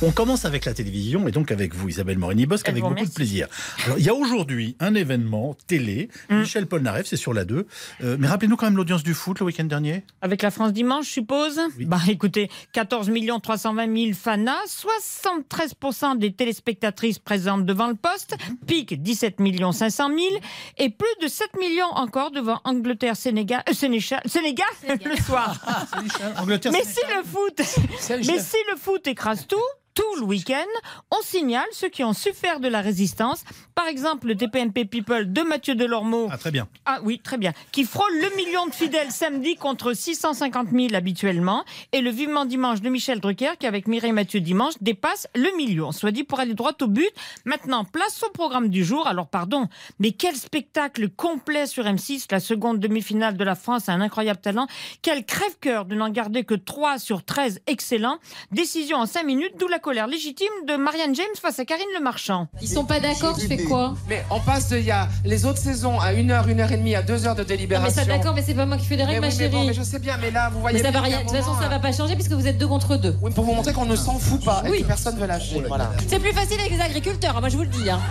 On commence avec la télévision et donc avec vous, Isabelle Morini-Bosque, avec beaucoup de plaisir. Alors, il y a aujourd'hui un événement télé. Mm. Michel Polnareff, c'est sur la 2. Euh, mais rappelez-nous quand même l'audience du foot le week-end dernier. Avec la France dimanche, je suppose Oui. Bah écoutez, 14 320 000 fanas, 73% des téléspectatrices présentes devant le poste, pic 17 500 000 et plus de 7 millions encore devant Angleterre, Sénégal, euh, Sénéchal- Sénégal, le soir. Angleterre, Mais Sénégal. si le foot, mais si le foot écrase tout, tout le week-end, on signale ceux qui ont su faire de la résistance. Par exemple, le TPMP People de Mathieu Delormeau. Ah, très bien. Ah oui, très bien. Qui frôle le million de fidèles samedi contre 650 000 habituellement. Et le Vivement Dimanche de Michel Drucker, qui avec Mireille Mathieu dimanche, dépasse le million. Soit dit pour aller droit au but. Maintenant, place au programme du jour. Alors pardon, mais quel spectacle complet sur M6, la seconde demi-finale de la France a un incroyable talent. Quel crève-cœur de n'en garder que 3 sur 13 excellents. Décision en 5 minutes, d'où la colère légitime de Marianne James face à Karine Le Marchand. Ils sont pas d'accord, je fais quoi? Mais on passe de il y a les autres saisons à 1 heure, 1 heure et demie, à 2 heures de Non, mais délibération. ça d'accord, mais c'est pas moi qui fais des mais, règles, oui, ma mais, bon, chérie. mais je sais bien, mais là vous voyez. Mais ça va rien. De toute façon, ça va pas changer puisque vous êtes deux contre deux. Oui, pour vous montrer qu'on ne s'en fout pas et Oui. que personne ne veut lâcher. Voilà. C'est plus facile avec les agriculteurs, hein, moi je vous le dis. Hein.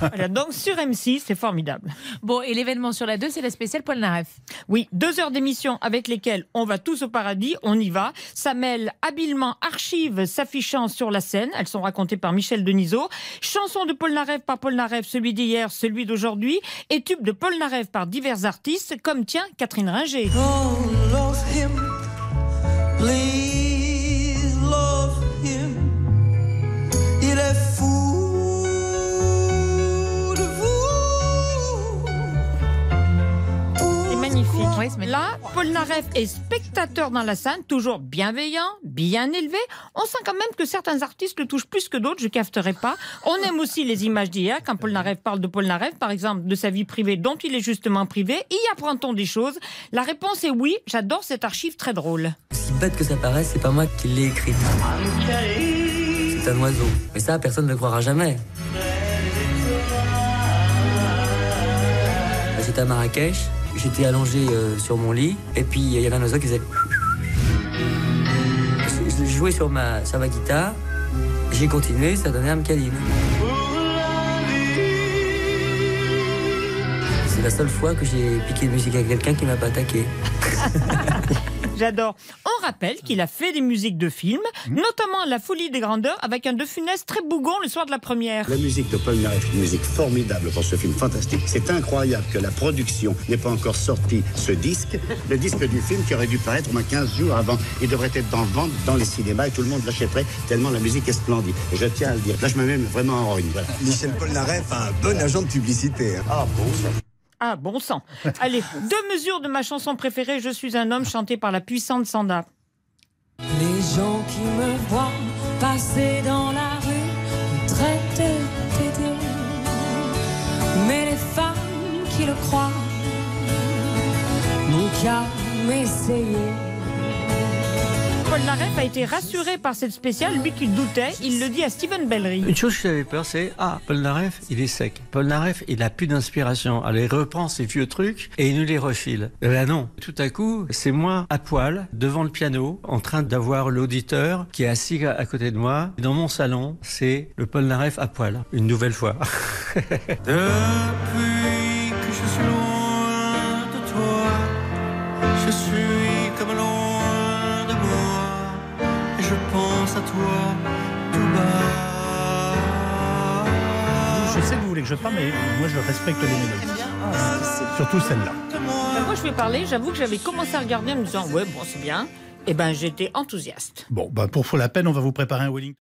Voilà, donc sur M6, c'est formidable. Bon, et l'événement sur la 2, c'est la spéciale Paul Naref. Oui, deux heures d'émission avec lesquelles on va tous au paradis, on y va. Ça mêle habilement archives s'affichant sur la Elles sont racontées par Michel Denisot. Chansons de Paul Naref par Paul Naref, celui d'hier, celui d'aujourd'hui. Et tubes de Paul Naref par divers artistes, comme tiens, Catherine Ringer. Oh, Là, Paul Naref est spectateur dans la scène, toujours bienveillant, bien élevé. On sent quand même que certains artistes le touchent plus que d'autres, je cafeterai pas. On aime aussi les images d'hier, quand Paul Naref parle de Paul Naref, par exemple, de sa vie privée dont il est justement privé. Y apprend-on des choses? La réponse est oui, j'adore cette archive très drôle. Si bête que ça paraisse, c'est pas moi qui l'ai écrite. C'est un oiseau. Mais ça, personne ne le croira jamais. J'étais à Marrakech, j'étais allongé euh, sur mon lit, et puis il y avait un oiseau qui faisait. Je- jouais sur ma, guitare, j'ai continué, ça donnait un Kaline. C'est la seule fois que j'ai piqué de musique à quelqu'un qui m'a pas attaqué. J'adore. On rappelle qu'il a fait des musiques de films, notamment La Folie des Grandeurs, avec un De Funès très bougon le soir de la première. La musique de Paul Naref est une musique formidable pour ce film fantastique. C'est incroyable que la production n'ait pas encore sorti ce disque, le disque du film qui aurait dû paraître au moins 15 jours avant. Il devrait être en vente dans les cinémas et tout le monde l'achèterait tellement la musique est splendide. Et je tiens à le dire. Là, je me mets vraiment en rogne. Voilà. Michel Polnareff a un bon agent de publicité. hein. Ah bon, ça. Ah, bon sang. Allez, deux mesures de ma chanson préférée, Je suis un homme, chantée par la puissante Sanda. Les gens qui me voient passer dans la rue me traitent d'aider. Mais les femmes qui le croient n'ont qu'à m'essayer. Paul Naref a été rassuré par cette spéciale, lui qui doutait, il le dit à Stephen Bellery. Une chose que j'avais peur, c'est ah, Paul Naref, il est sec. Paul Naref, il a plus d'inspiration. Alors il reprend ses vieux trucs et il nous les refile. Eh ben non. Tout à coup, c'est moi à poil devant le piano, en train d'avoir l'auditeur qui est assis à- côté de moi. Dans mon salon, c'est le Paul Naref à poil. Une nouvelle fois. Depuis que je suis loin de toi, je suis comme je pense à toi tout bas. Je sais que vous voulez que je parle, mais moi je respecte les mélodies. Surtout celle-là. Ben, moi, je vais parler, j'avoue que j'avais commencé à regarder en me disant, ouais, bon, c'est bien. Eh ben, j'étais enthousiaste. Bon, bah, pour la peine, on va vous préparer un Wellington.